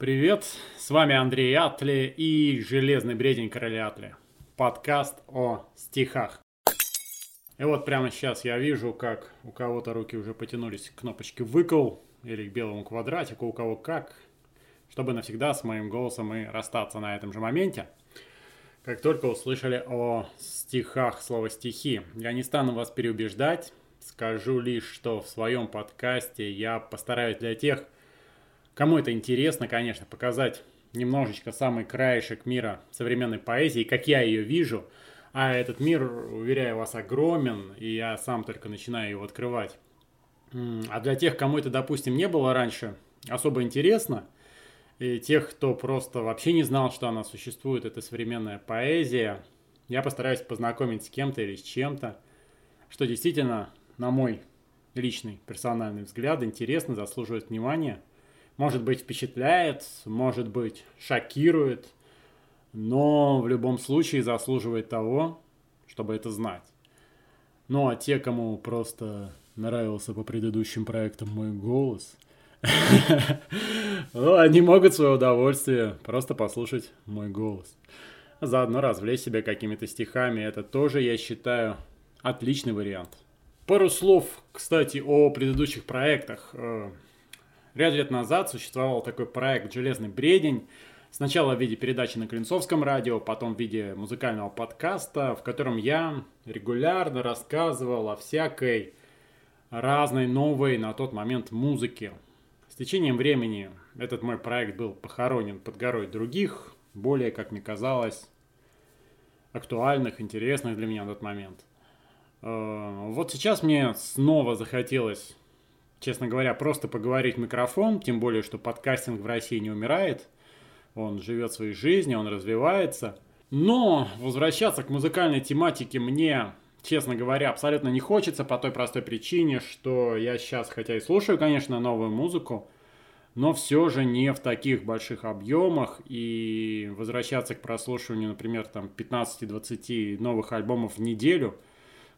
Привет, с вами Андрей Атли и Железный бредень короля Атли. Подкаст о стихах. И вот прямо сейчас я вижу, как у кого-то руки уже потянулись к кнопочке «выкл» или к белому квадратику, у кого как, чтобы навсегда с моим голосом и расстаться на этом же моменте. Как только услышали о стихах слово «стихи», я не стану вас переубеждать, скажу лишь, что в своем подкасте я постараюсь для тех, Кому это интересно, конечно, показать немножечко самый краешек мира современной поэзии, как я ее вижу. А этот мир, уверяю вас, огромен, и я сам только начинаю его открывать. А для тех, кому это, допустим, не было раньше особо интересно, и тех, кто просто вообще не знал, что она существует, это современная поэзия, я постараюсь познакомить с кем-то или с чем-то, что действительно, на мой личный персональный взгляд, интересно, заслуживает внимания – может быть, впечатляет, может быть, шокирует, но в любом случае заслуживает того, чтобы это знать. Ну а те, кому просто нравился по предыдущим проектам мой голос, ну, они могут свое удовольствие просто послушать мой голос. Заодно развлечь себя какими-то стихами. Это тоже, я считаю, отличный вариант. Пару слов, кстати, о предыдущих проектах. Ряд лет назад существовал такой проект «Железный бредень», Сначала в виде передачи на Клинцовском радио, потом в виде музыкального подкаста, в котором я регулярно рассказывал о всякой разной новой на тот момент музыке. С течением времени этот мой проект был похоронен под горой других, более, как мне казалось, актуальных, интересных для меня на тот момент. Э, вот сейчас мне снова захотелось честно говоря, просто поговорить в микрофон, тем более, что подкастинг в России не умирает, он живет своей жизнью, он развивается. Но возвращаться к музыкальной тематике мне, честно говоря, абсолютно не хочется по той простой причине, что я сейчас, хотя и слушаю, конечно, новую музыку, но все же не в таких больших объемах, и возвращаться к прослушиванию, например, там 15-20 новых альбомов в неделю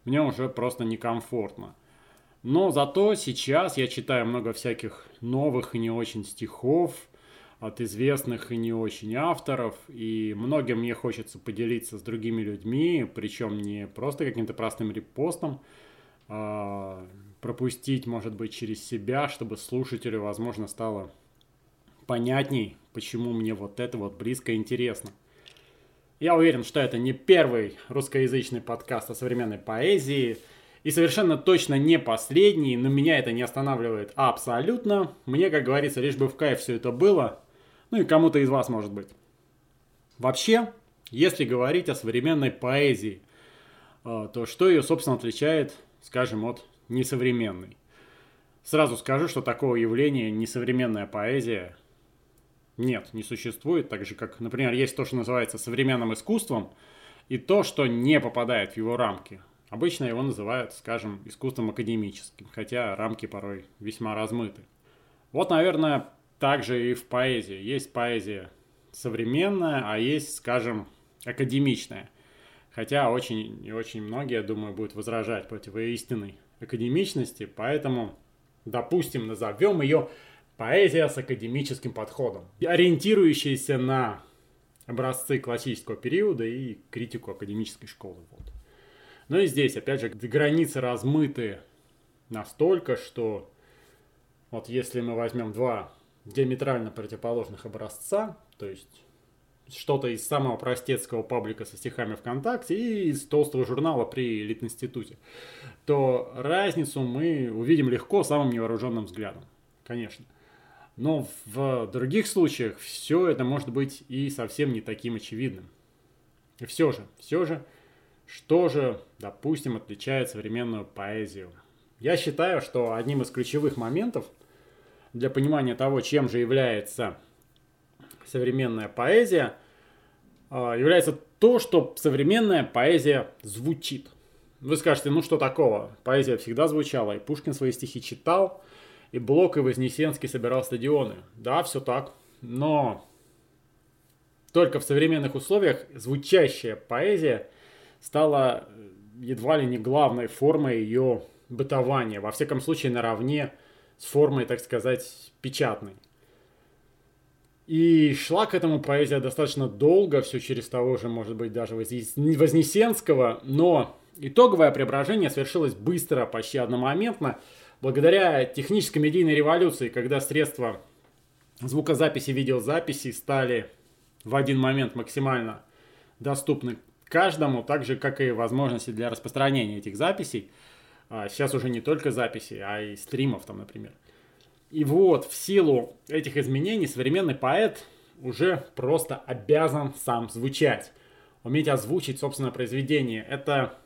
мне уже просто некомфортно. Но зато сейчас я читаю много всяких новых и не очень стихов от известных и не очень авторов, и многим мне хочется поделиться с другими людьми, причем не просто каким-то простым репостом, а пропустить, может быть, через себя, чтобы слушателю, возможно, стало понятней, почему мне вот это вот близко и интересно. Я уверен, что это не первый русскоязычный подкаст о современной поэзии – и совершенно точно не последний, но меня это не останавливает абсолютно. Мне, как говорится, лишь бы в кайф все это было. Ну и кому-то из вас, может быть. Вообще, если говорить о современной поэзии, э, то что ее, собственно, отличает, скажем, от несовременной? Сразу скажу, что такого явления несовременная поэзия нет, не существует. Так же, как, например, есть то, что называется современным искусством, и то, что не попадает в его рамки. Обычно его называют, скажем, искусством академическим, хотя рамки порой весьма размыты. Вот, наверное, также и в поэзии. Есть поэзия современная, а есть, скажем, академичная. Хотя очень и очень многие, я думаю, будут возражать против истинной академичности, поэтому, допустим, назовем ее поэзия с академическим подходом, ориентирующаяся на образцы классического периода и критику академической школы. Вот. Но и здесь, опять же, границы размыты настолько, что вот если мы возьмем два диаметрально противоположных образца, то есть что-то из самого простецкого паблика со стихами ВКонтакте и из толстого журнала при Элитинституте, то разницу мы увидим легко самым невооруженным взглядом, конечно. Но в других случаях все это может быть и совсем не таким очевидным. И все же, все же, что же, допустим, отличает современную поэзию? Я считаю, что одним из ключевых моментов для понимания того, чем же является современная поэзия, а, является то, что современная поэзия звучит. Вы скажете, ну что такого? Поэзия всегда звучала, и Пушкин свои стихи читал, и Блок и Вознесенский собирал стадионы. Да, все так, но только в современных условиях звучащая поэзия стала э, едва ли не главной формой ее бытования, во всяком случае наравне с формой, так сказать, печатной. И шла к этому поэзия достаточно долго, все через того же, может быть, даже Вознесенского, но итоговое преображение совершилось быстро, почти одномоментно, благодаря технической медийной революции, когда средства звукозаписи, видеозаписи стали в один момент максимально доступны каждому, так же, как и возможности для распространения этих записей. А сейчас уже не только записи, а и стримов там, например. И вот, в силу этих изменений современный поэт уже просто обязан сам звучать. Уметь озвучить собственное произведение. Это,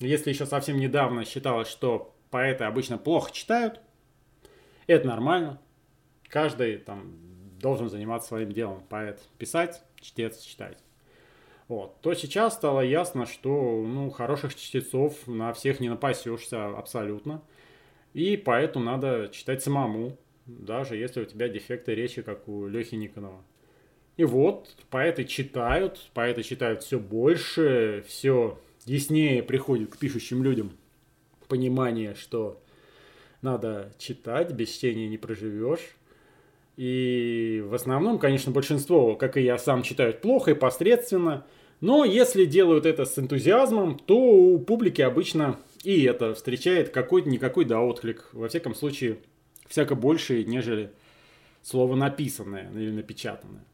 если еще совсем недавно считалось, что поэты обычно плохо читают, это нормально. Каждый там должен заниматься своим делом. Поэт писать, чтец читать. Вот. То сейчас стало ясно, что ну, хороших чтецов на всех не напасешься абсолютно. И поэтому надо читать самому, даже если у тебя дефекты речи, как у Лехи Никонова. И вот, поэты читают, поэты читают все больше, все яснее приходит к пишущим людям понимание, что надо читать, без чтения не проживешь. И в основном, конечно, большинство, как и я сам, читают плохо и посредственно. Но если делают это с энтузиазмом, то у публики обычно и это встречает какой-никакой да отклик. Во всяком случае, всяко больше, нежели слово написанное или напечатанное.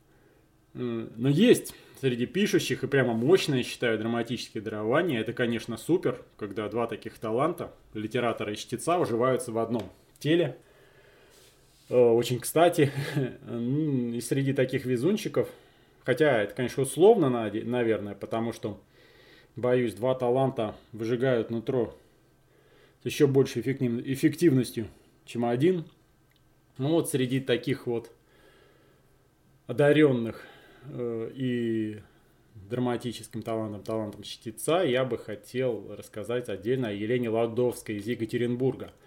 Но есть среди пишущих и прямо мощное, считаю, драматические дарования. Это, конечно, супер, когда два таких таланта, литератора и чтеца, уживаются в одном теле – Э, очень кстати, и среди таких везунчиков, хотя это, конечно, условно, наверное, потому что, боюсь, два таланта выжигают нутро с еще большей эффективностью, чем один. Ну вот среди таких вот одаренных э, и драматическим талантом, талантом чтеца, я бы хотел рассказать отдельно о Елене Ладовской из Екатеринбурга –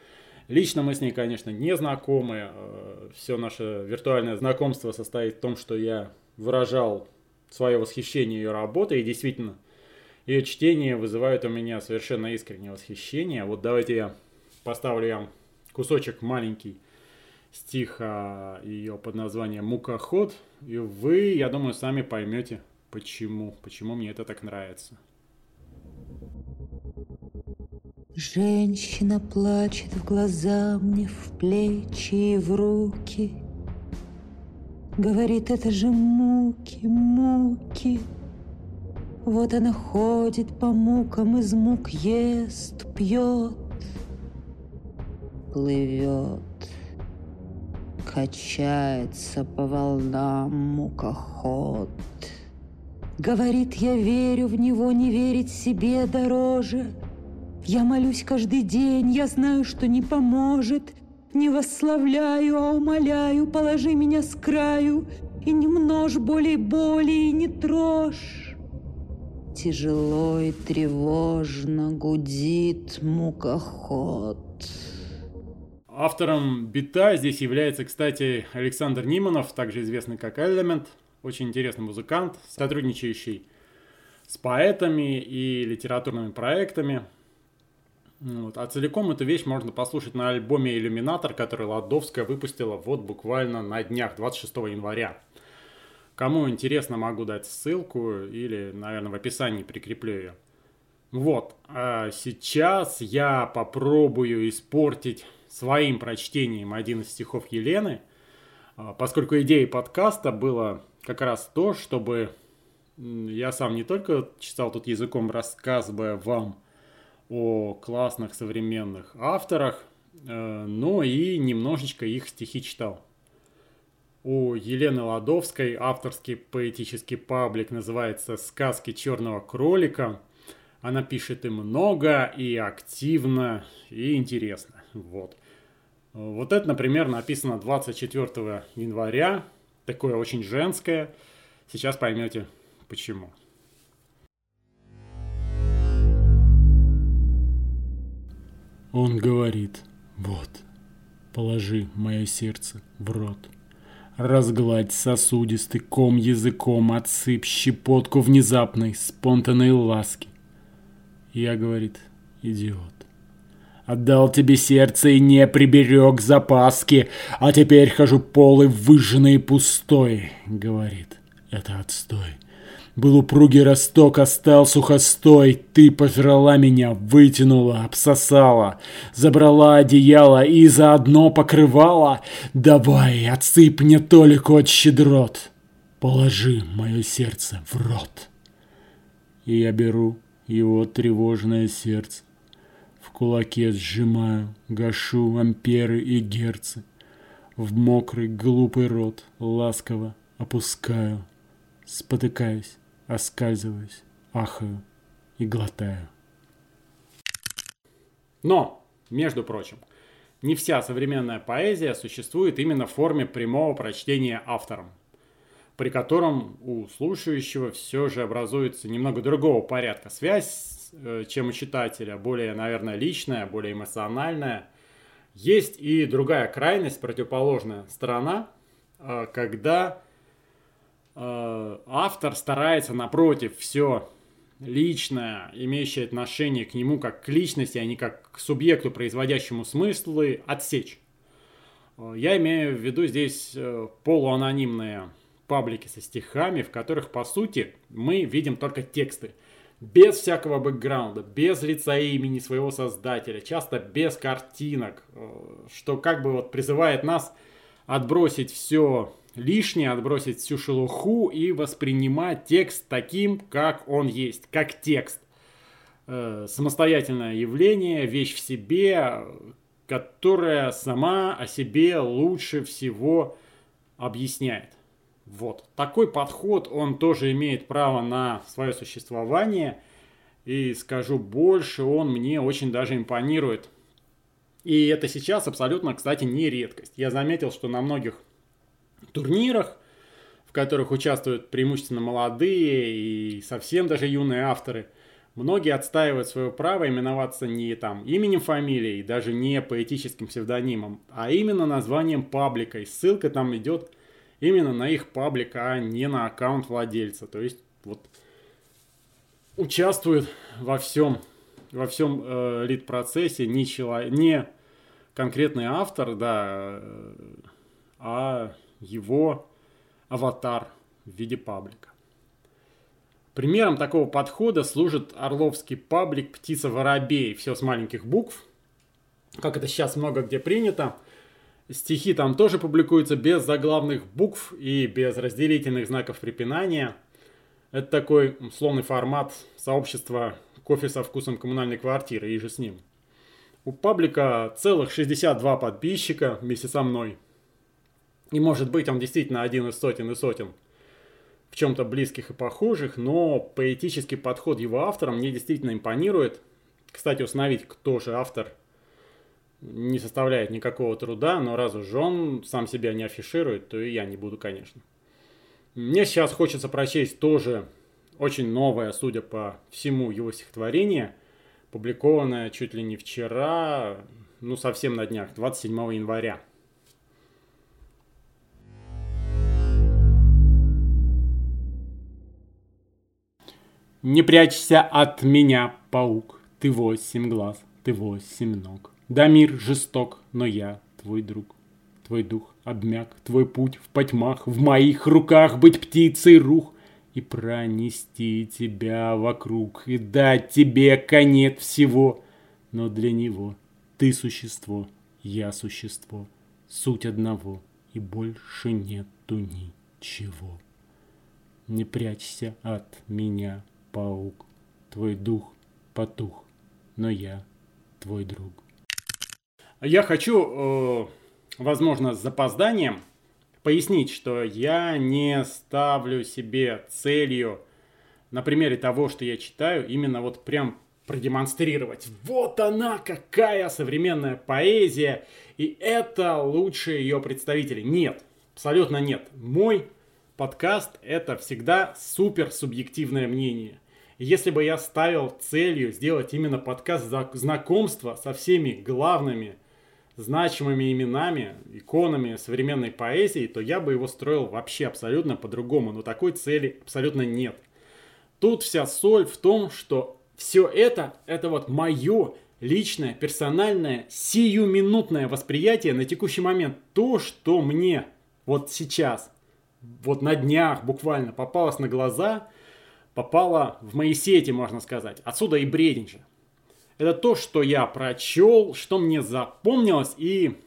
Лично мы с ней, конечно, не знакомы. Э, Все наше виртуальное знакомство состоит в том, что я выражал свое восхищение ее работой. И действительно, ее чтение вызывает у меня совершенно искреннее восхищение. Вот давайте я поставлю вам кусочек маленький стиха ее под названием «Мукоход». И вы, я думаю, сами поймете, почему. Почему мне это так нравится. Женщина плачет в глаза мне, в плечи и в руки. Говорит, это же муки, муки. Вот она ходит по мукам, из мук ест, пьет, плывет, качается по волнам мукоход. Говорит, я верю в него, не верить себе дороже — я молюсь каждый день, я знаю, что не поможет. Не восславляю, а умоляю, положи меня с краю, И не множь болей боли, и не трожь. Тяжело и тревожно гудит мукоход. Автором бита здесь является, кстати, Александр Ниманов, также известный как Элемент, очень интересный музыкант, сотрудничающий с поэтами и литературными проектами. Вот. А целиком эту вещь можно послушать на альбоме «Иллюминатор», который Ладовская выпустила вот буквально на днях, 26 января. Кому интересно, могу дать ссылку или, наверное, в описании прикреплю ее. Вот, а сейчас я попробую испортить своим прочтением один из стихов Елены, а, поскольку идеей подкаста было как раз то, чтобы я сам не только читал тут языком, рассказывая вам о классных современных авторах, э, но и немножечко их стихи читал. У Елены Ладовской авторский поэтический паблик называется «Сказки черного кролика». Она пишет и много, и активно, и интересно. Вот. Вот это, например, написано 24 января. Такое очень женское. Сейчас поймете почему. Он говорит, вот, положи мое сердце в рот. Разгладь сосудистый ком языком, отсыпь щепотку внезапной, спонтанной ласки. Я, говорит, идиот. Отдал тебе сердце и не приберег запаски, а теперь хожу полы выжженный и пустой, говорит. Это отстой. Был упругий росток, а стал сухостой. Ты пожрала меня, вытянула, обсосала, забрала одеяло и заодно покрывала. Давай, отсыпь мне толику от щедрот. Положи мое сердце в рот. И я беру его тревожное сердце. В кулаке сжимаю, гашу амперы и герцы. В мокрый глупый рот ласково опускаю. Спотыкаюсь оскальзываюсь, ахаю и глотаю. Но, между прочим, не вся современная поэзия существует именно в форме прямого прочтения автором, при котором у слушающего все же образуется немного другого порядка связь, э, чем у читателя, более, наверное, личная, более эмоциональная. Есть и другая крайность, противоположная сторона, э, когда автор старается, напротив, все личное, имеющее отношение к нему как к личности, а не как к субъекту, производящему смыслы, отсечь. Э, я имею в виду здесь э, полуанонимные паблики со стихами, в которых, по сути, мы видим только тексты. Без всякого бэкграунда, без лица и имени своего создателя, часто без картинок, что как бы вот призывает нас отбросить все лишнее, отбросить всю шелуху и воспринимать текст таким, как он есть, как текст. Э, самостоятельное явление, вещь в себе, которая сама о себе лучше всего объясняет. Вот. Такой подход, он тоже имеет право на свое существование. И скажу больше, он мне очень даже импонирует. И это сейчас абсолютно, кстати, не редкость. Я заметил, что на многих турнирах, в которых участвуют преимущественно молодые и совсем даже юные авторы, многие отстаивают свое право именоваться не там именем фамилией, даже не поэтическим псевдонимом, а именно названием паблика. И ссылка там идет именно на их паблик, а не на аккаунт владельца. То есть вот участвует во всем, во всем э, лид-процессе не, человек, не конкретный автор, да, э, а его аватар в виде паблика. Примером такого подхода служит орловский паблик «Птица воробей». Все с маленьких букв, как это сейчас много где принято. Стихи там тоже публикуются без заглавных букв и без разделительных знаков препинания. Это такой условный формат сообщества кофе со вкусом коммунальной квартиры и же с ним. У паблика целых 62 подписчика вместе со мной – и может быть он действительно один из сотен и сотен в чем-то близких и похожих, но поэтический подход его автора мне действительно импонирует. Кстати, установить, кто же автор, не составляет никакого труда, но раз уж он сам себя не афиширует, то и я не буду, конечно. Мне сейчас хочется прочесть тоже очень новое, судя по всему, его стихотворение, публикованное чуть ли не вчера, ну совсем на днях, 27 января. Не прячься от меня, паук, ты восемь глаз, ты восемь ног. Да мир жесток, но я твой друг. Твой дух обмяк, твой путь в потьмах, в моих руках быть птицей рух и пронести тебя вокруг, и дать тебе конец всего. Но для него ты существо, я существо, суть одного, и больше нету ничего. Не прячься от меня, паук, твой дух потух, но я твой друг. Я хочу, э, возможно, с запозданием пояснить, что я не ставлю себе целью на примере того, что я читаю, именно вот прям продемонстрировать. Вот она, какая современная поэзия, и это лучшие ее представители. Нет, абсолютно нет. Мой подкаст это всегда супер субъективное мнение. Если бы я ставил целью сделать именно подкаст знакомства со всеми главными значимыми именами, иконами современной поэзии, то я бы его строил вообще абсолютно по-другому. Но такой цели абсолютно нет. Тут вся соль в том, что все это, это вот мое личное, персональное, сиюминутное восприятие на текущий момент. То, что мне вот сейчас, вот на днях буквально попалось на глаза, попало в мои сети, можно сказать. Отсюда и брединча. Это то, что я прочел, что мне запомнилось, и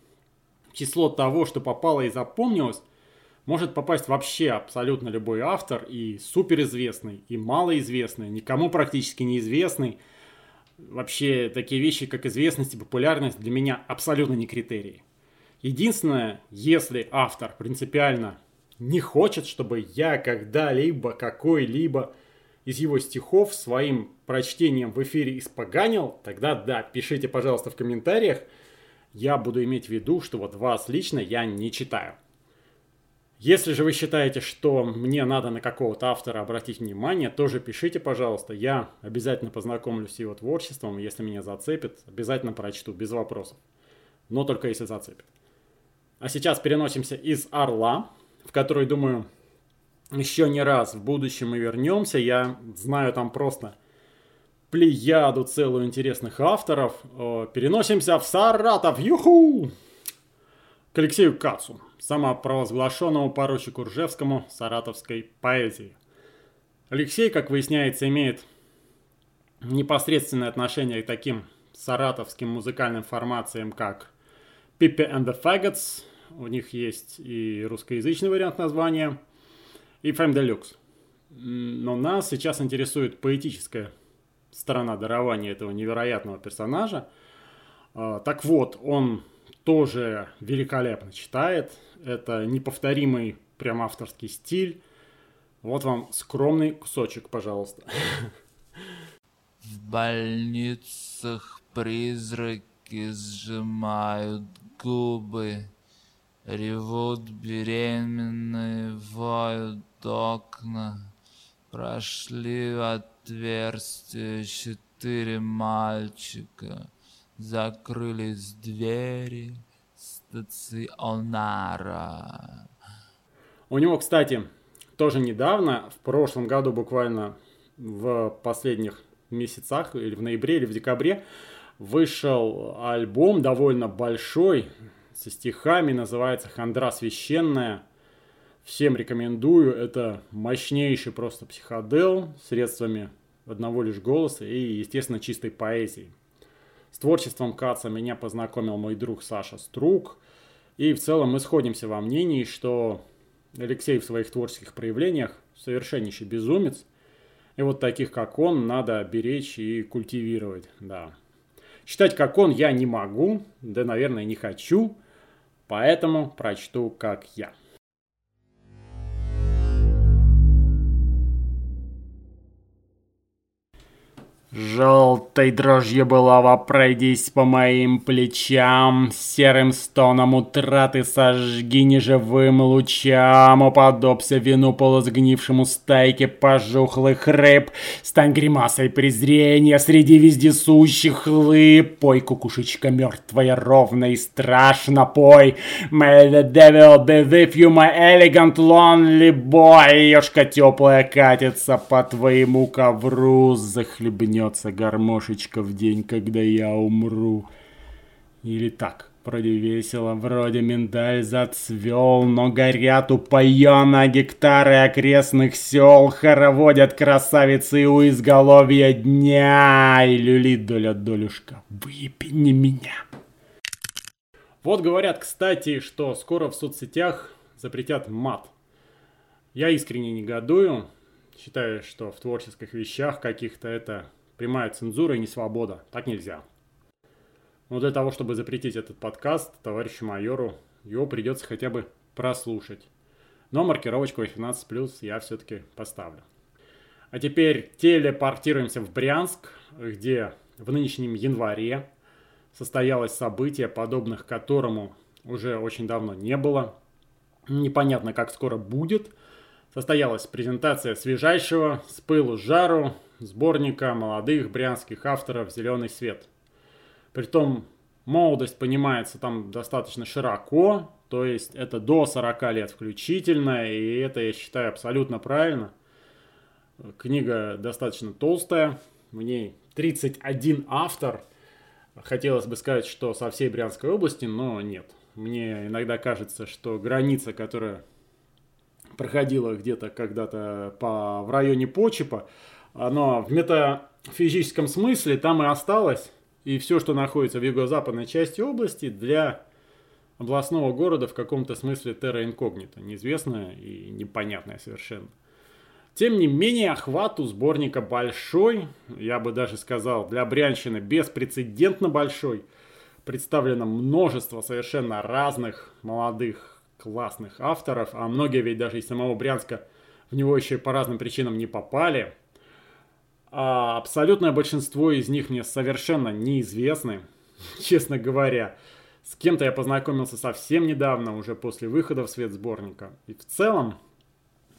число того, что попало и запомнилось, может попасть вообще абсолютно любой автор, и суперизвестный, и малоизвестный, никому практически неизвестный. Вообще, такие вещи, как известность и популярность, для меня абсолютно не критерии. Единственное, если автор принципиально не хочет, чтобы я когда-либо какой-либо из его стихов своим прочтением в эфире испоганил, тогда да, пишите, пожалуйста, в комментариях. Я буду иметь в виду, что вот вас лично я не читаю. Если же вы считаете, что мне надо на какого-то автора обратить внимание, тоже пишите, пожалуйста. Я обязательно познакомлюсь с его творчеством. Если меня зацепит, обязательно прочту, без вопросов. Но только если зацепит. А сейчас переносимся из Орла, в который, думаю, еще не раз в будущем мы вернемся. Я знаю там просто плеяду целую интересных авторов. Переносимся в Саратов. Юху! К Алексею Кацу самопровозглашенному поручику Ржевскому саратовской поэзии. Алексей, как выясняется, имеет непосредственное отношение к таким саратовским музыкальным формациям, как Pippi and the Faggots, у них есть и русскоязычный вариант названия, и Femme Deluxe. Но нас сейчас интересует поэтическая сторона дарования этого невероятного персонажа. А, так вот, он тоже великолепно читает. Это неповторимый прям авторский стиль. Вот вам скромный кусочек, пожалуйста. В больницах призраки сжимают губы, Ревут беременные, воют окна. Прошли в отверстие четыре мальчика — закрылись двери стационара. У него, кстати, тоже недавно, в прошлом году буквально в последних месяцах, или в ноябре, или в декабре, вышел альбом довольно большой, со стихами, называется «Хандра священная». Всем рекомендую, это мощнейший просто психодел, средствами одного лишь голоса и, естественно, чистой поэзии. С творчеством Каца меня познакомил мой друг Саша Струк. И в целом мы сходимся во мнении, что Алексей в своих творческих проявлениях совершеннейший безумец. И вот таких, как он, надо беречь и культивировать, да. Читать, как он, я не могу, да, наверное, не хочу, поэтому прочту, как я. Желтой дрожью былого пройдись по моим плечам, Серым стоном утраты сожги неживым лучам, Уподобся вину полусгнившему стайке пожухлых рыб, Стань гримасой презрения среди вездесущих лып, Пой, кукушечка мертвая, ровно и страшно пой, May the devil be with you, my elegant lonely boy, Ёшка теплая катится по твоему ковру, захлебнет вернется гармошечка в день, когда я умру. Или так, вроде весело, вроде миндаль зацвел, но горят упоенно гектары окрестных сел, хороводят красавицы у изголовья дня, и люлит доля долюшка, выпени меня. Вот говорят, кстати, что скоро в соцсетях запретят мат. Я искренне негодую, считаю, что в творческих вещах каких-то это прямая цензура и не свобода. Так нельзя. Но для того, чтобы запретить этот подкаст, товарищу майору, его придется хотя бы прослушать. Но маркировочку 18+, я все-таки поставлю. А теперь телепортируемся в Брянск, где в нынешнем январе состоялось событие, подобных которому уже очень давно не было. Непонятно, как скоро будет. Состоялась презентация свежайшего, с пылу с жару, сборника молодых брянских авторов «Зеленый свет». Притом молодость понимается там достаточно широко, то есть это до 40 лет включительно, и это я считаю абсолютно правильно. Книга достаточно толстая, в ней 31 автор, Хотелось бы сказать, что со всей Брянской области, но нет. Мне иногда кажется, что граница, которая проходила где-то когда-то по, в районе Почепа, она в метафизическом смысле там и осталась. И все, что находится в юго-западной части области, для областного города в каком-то смысле терра инкогнито, неизвестное и непонятное совершенно. Тем не менее, охват у сборника большой, я бы даже сказал, для Брянщины беспрецедентно большой. Представлено множество совершенно разных молодых классных авторов, а многие ведь даже из самого Брянска в него еще по разным причинам не попали. А абсолютное большинство из них мне совершенно неизвестны, честно говоря. С кем-то я познакомился совсем недавно, уже после выхода в свет сборника. И в целом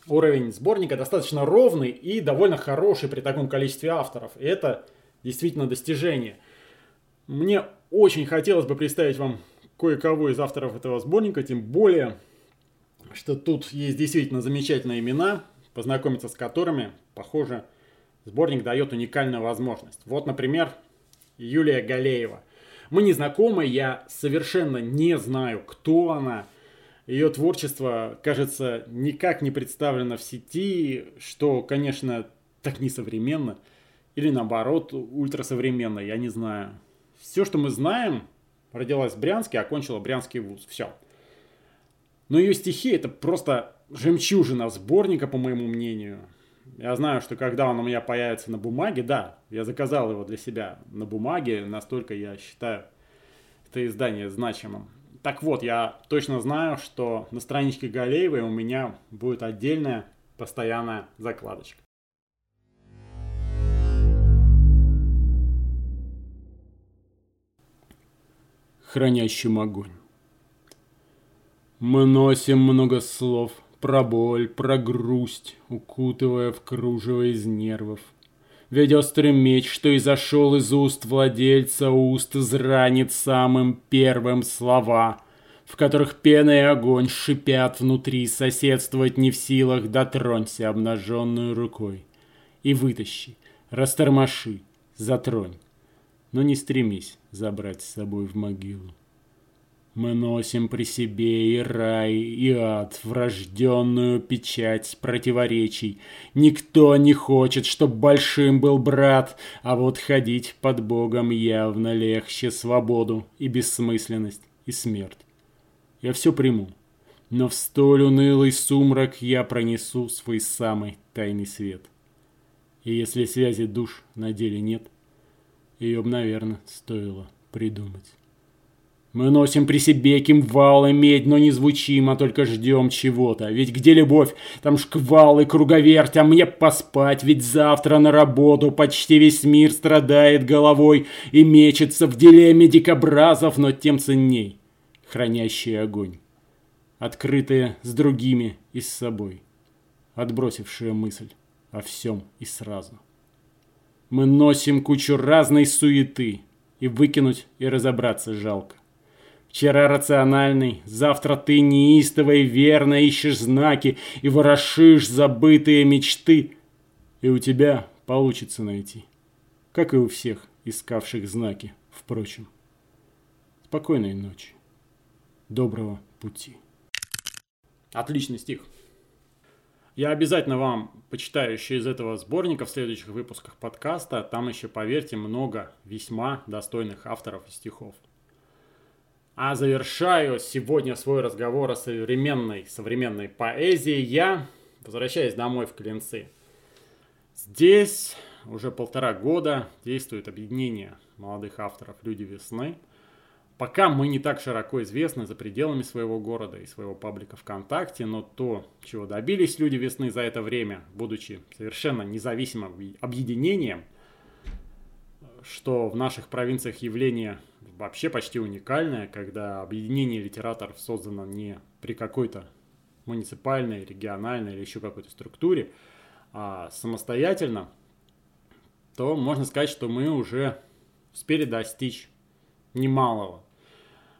уровень сборника достаточно ровный и довольно хороший при таком количестве авторов. И это действительно достижение. Мне очень хотелось бы представить вам кое-кого из авторов этого сборника, тем более, что тут есть действительно замечательные имена, познакомиться с которыми, похоже, сборник дает уникальную возможность. Вот, например, Юлия Галеева. Мы не знакомы, я совершенно не знаю, кто она. Ее творчество, кажется, никак не представлено в сети, что, конечно, так несовременно. Или наоборот, ультрасовременно, я не знаю. Все, что мы знаем, родилась в Брянске, окончила Брянский вуз. Все. Но ее стихи это просто жемчужина сборника, по моему мнению. Я знаю, что когда он у меня появится на бумаге, да, я заказал его для себя на бумаге, настолько я считаю это издание значимым. Так вот, я точно знаю, что на страничке Галеевой у меня будет отдельная постоянная закладочка. Хранящим огонь. Мы носим много слов – про боль, про грусть, укутывая в кружево из нервов. Ведь острый меч, что изошел из уст владельца уст, изранит самым первым слова, в которых пена и огонь шипят внутри, соседствовать не в силах, дотронься обнаженную рукой. И вытащи, растормоши, затронь, но не стремись забрать с собой в могилу. Мы носим при себе и рай, и ад, врожденную печать противоречий. Никто не хочет, чтоб большим был брат, а вот ходить под Богом явно легче свободу и бессмысленность, и смерть. Я все приму, но в столь унылый сумрак я пронесу свой самый тайный свет. И если связи душ на деле нет, ее б, наверное, стоило придумать. Мы носим при себе кимвал и медь, но не звучим, а только ждем чего-то. Ведь где любовь? Там шквал и круговерть, а мне поспать, ведь завтра на работу почти весь мир страдает головой и мечется в дилемме дикобразов, но тем ценней, хранящий огонь, открытые с другими и с собой, отбросившие мысль о всем и сразу. Мы носим кучу разной суеты, и выкинуть и разобраться жалко. Вчера рациональный, завтра ты неистово и верно ищешь знаки и ворошишь забытые мечты. И у тебя получится найти, как и у всех искавших знаки, впрочем. Спокойной ночи. Доброго пути. Отличный стих. Я обязательно вам почитаю еще из этого сборника в следующих выпусках подкаста. Там еще, поверьте, много весьма достойных авторов и стихов. А завершаю сегодня свой разговор о современной, современной поэзии я, возвращаясь домой в Клинцы. Здесь уже полтора года действует объединение молодых авторов «Люди весны». Пока мы не так широко известны за пределами своего города и своего паблика ВКонтакте, но то, чего добились «Люди весны» за это время, будучи совершенно независимым объединением, что в наших провинциях явление вообще почти уникальная, когда объединение литераторов создано не при какой-то муниципальной, региональной или еще какой-то структуре, а самостоятельно, то можно сказать, что мы уже успели достичь немалого.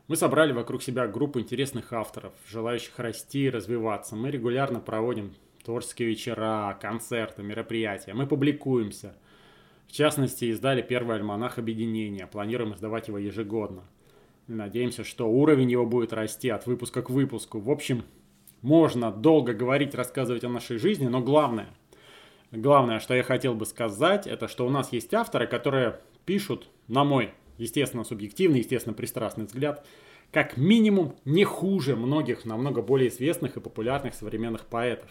Мы собрали вокруг себя группу интересных авторов, желающих расти и развиваться. Мы регулярно проводим творческие вечера, концерты, мероприятия. Мы публикуемся – В частности, издали первый альманах объединения. Планируем издавать его ежегодно. Надеемся, что уровень его будет расти от выпуска к выпуску. В общем, можно долго говорить, рассказывать о нашей жизни, но главное, главное, что я хотел бы сказать, это что у нас есть авторы, которые пишут, на мой, естественно, субъективный, естественно, пристрастный взгляд, как минимум не хуже многих намного более известных и популярных современных поэтов.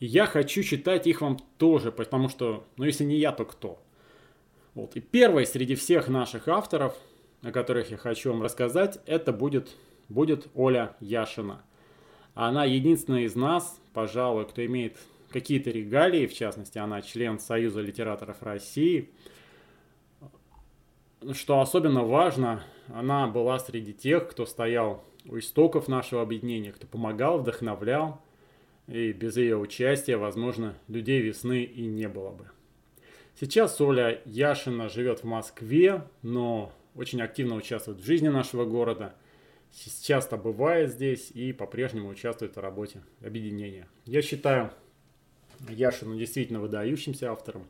И я хочу читать их вам тоже, потому что, ну если не я, то кто? Вот. И первый среди всех наших авторов, о которых я хочу вам рассказать, это будет, будет Оля Яшина. Она единственная из нас, пожалуй, кто имеет какие-то регалии, в частности, она член Союза литераторов России. Что особенно важно, она была среди тех, кто стоял у истоков нашего объединения, кто помогал, вдохновлял, и без ее участия, возможно, людей весны и не было бы. Сейчас Оля Яшина живет в Москве, но очень активно участвует в жизни нашего города. Часто бывает здесь и по-прежнему участвует в работе объединения. Я считаю Яшину действительно выдающимся автором.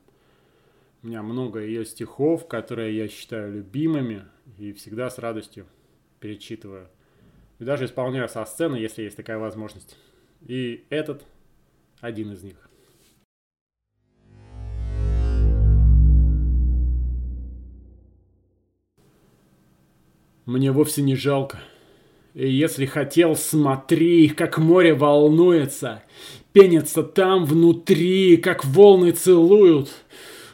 У меня много ее стихов, которые я считаю любимыми и всегда с радостью перечитываю. И даже исполняю со сцены, если есть такая возможность. И этот один из них. Мне вовсе не жалко. И если хотел, смотри, как море волнуется, пенится там внутри, как волны целуют.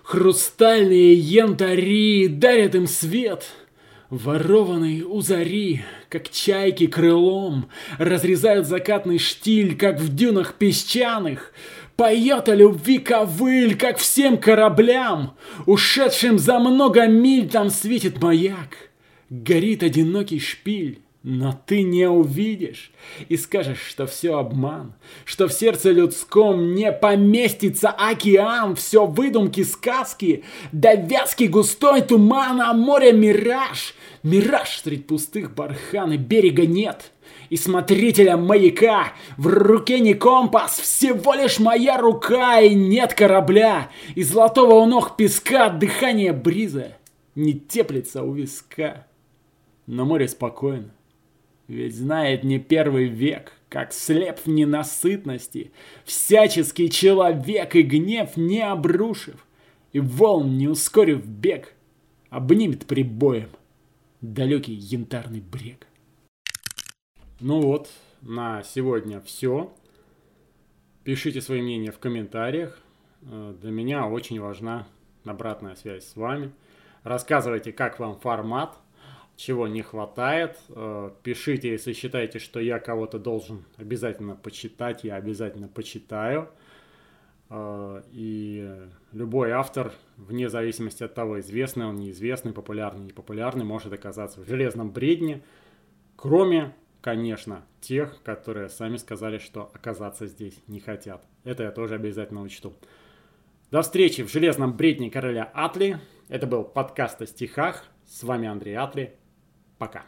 Хрустальные янтари дарят им свет — Ворованный у зари, как чайки крылом, Разрезают закатный штиль, как в дюнах песчаных, Поет о любви ковыль, как всем кораблям, Ушедшим за много миль там светит маяк, Горит одинокий шпиль, но ты не увидишь и скажешь, что все обман, что в сердце людском не поместится океан, все выдумки, сказки, да вязкий густой туман, а море мираж, мираж средь пустых бархан и берега нет. И смотрителя маяка в руке не компас, всего лишь моя рука и нет корабля, и золотого у ног песка дыхание бриза не теплится у виска. Но море спокойно, ведь знает не первый век, как слеп в ненасытности, всяческий человек и гнев не обрушив, и волн не ускорив бег, обнимет прибоем далекий янтарный брег. Ну вот, на сегодня все. Пишите свои мнения в комментариях. Э, для меня очень важна обратная связь с вами. Рассказывайте, как вам формат, чего не хватает. Э, пишите, если считаете, что я кого-то должен обязательно почитать, я обязательно почитаю. Э, и любой автор, вне зависимости от того, известный он, неизвестный, популярный, непопулярный, может оказаться в железном бредне, кроме, конечно, тех, которые сами сказали, что оказаться здесь не хотят. Это я тоже обязательно учту. До встречи в железном бредне короля Атли. Это был подкаст о стихах. С вами Андрей Атли. Пока.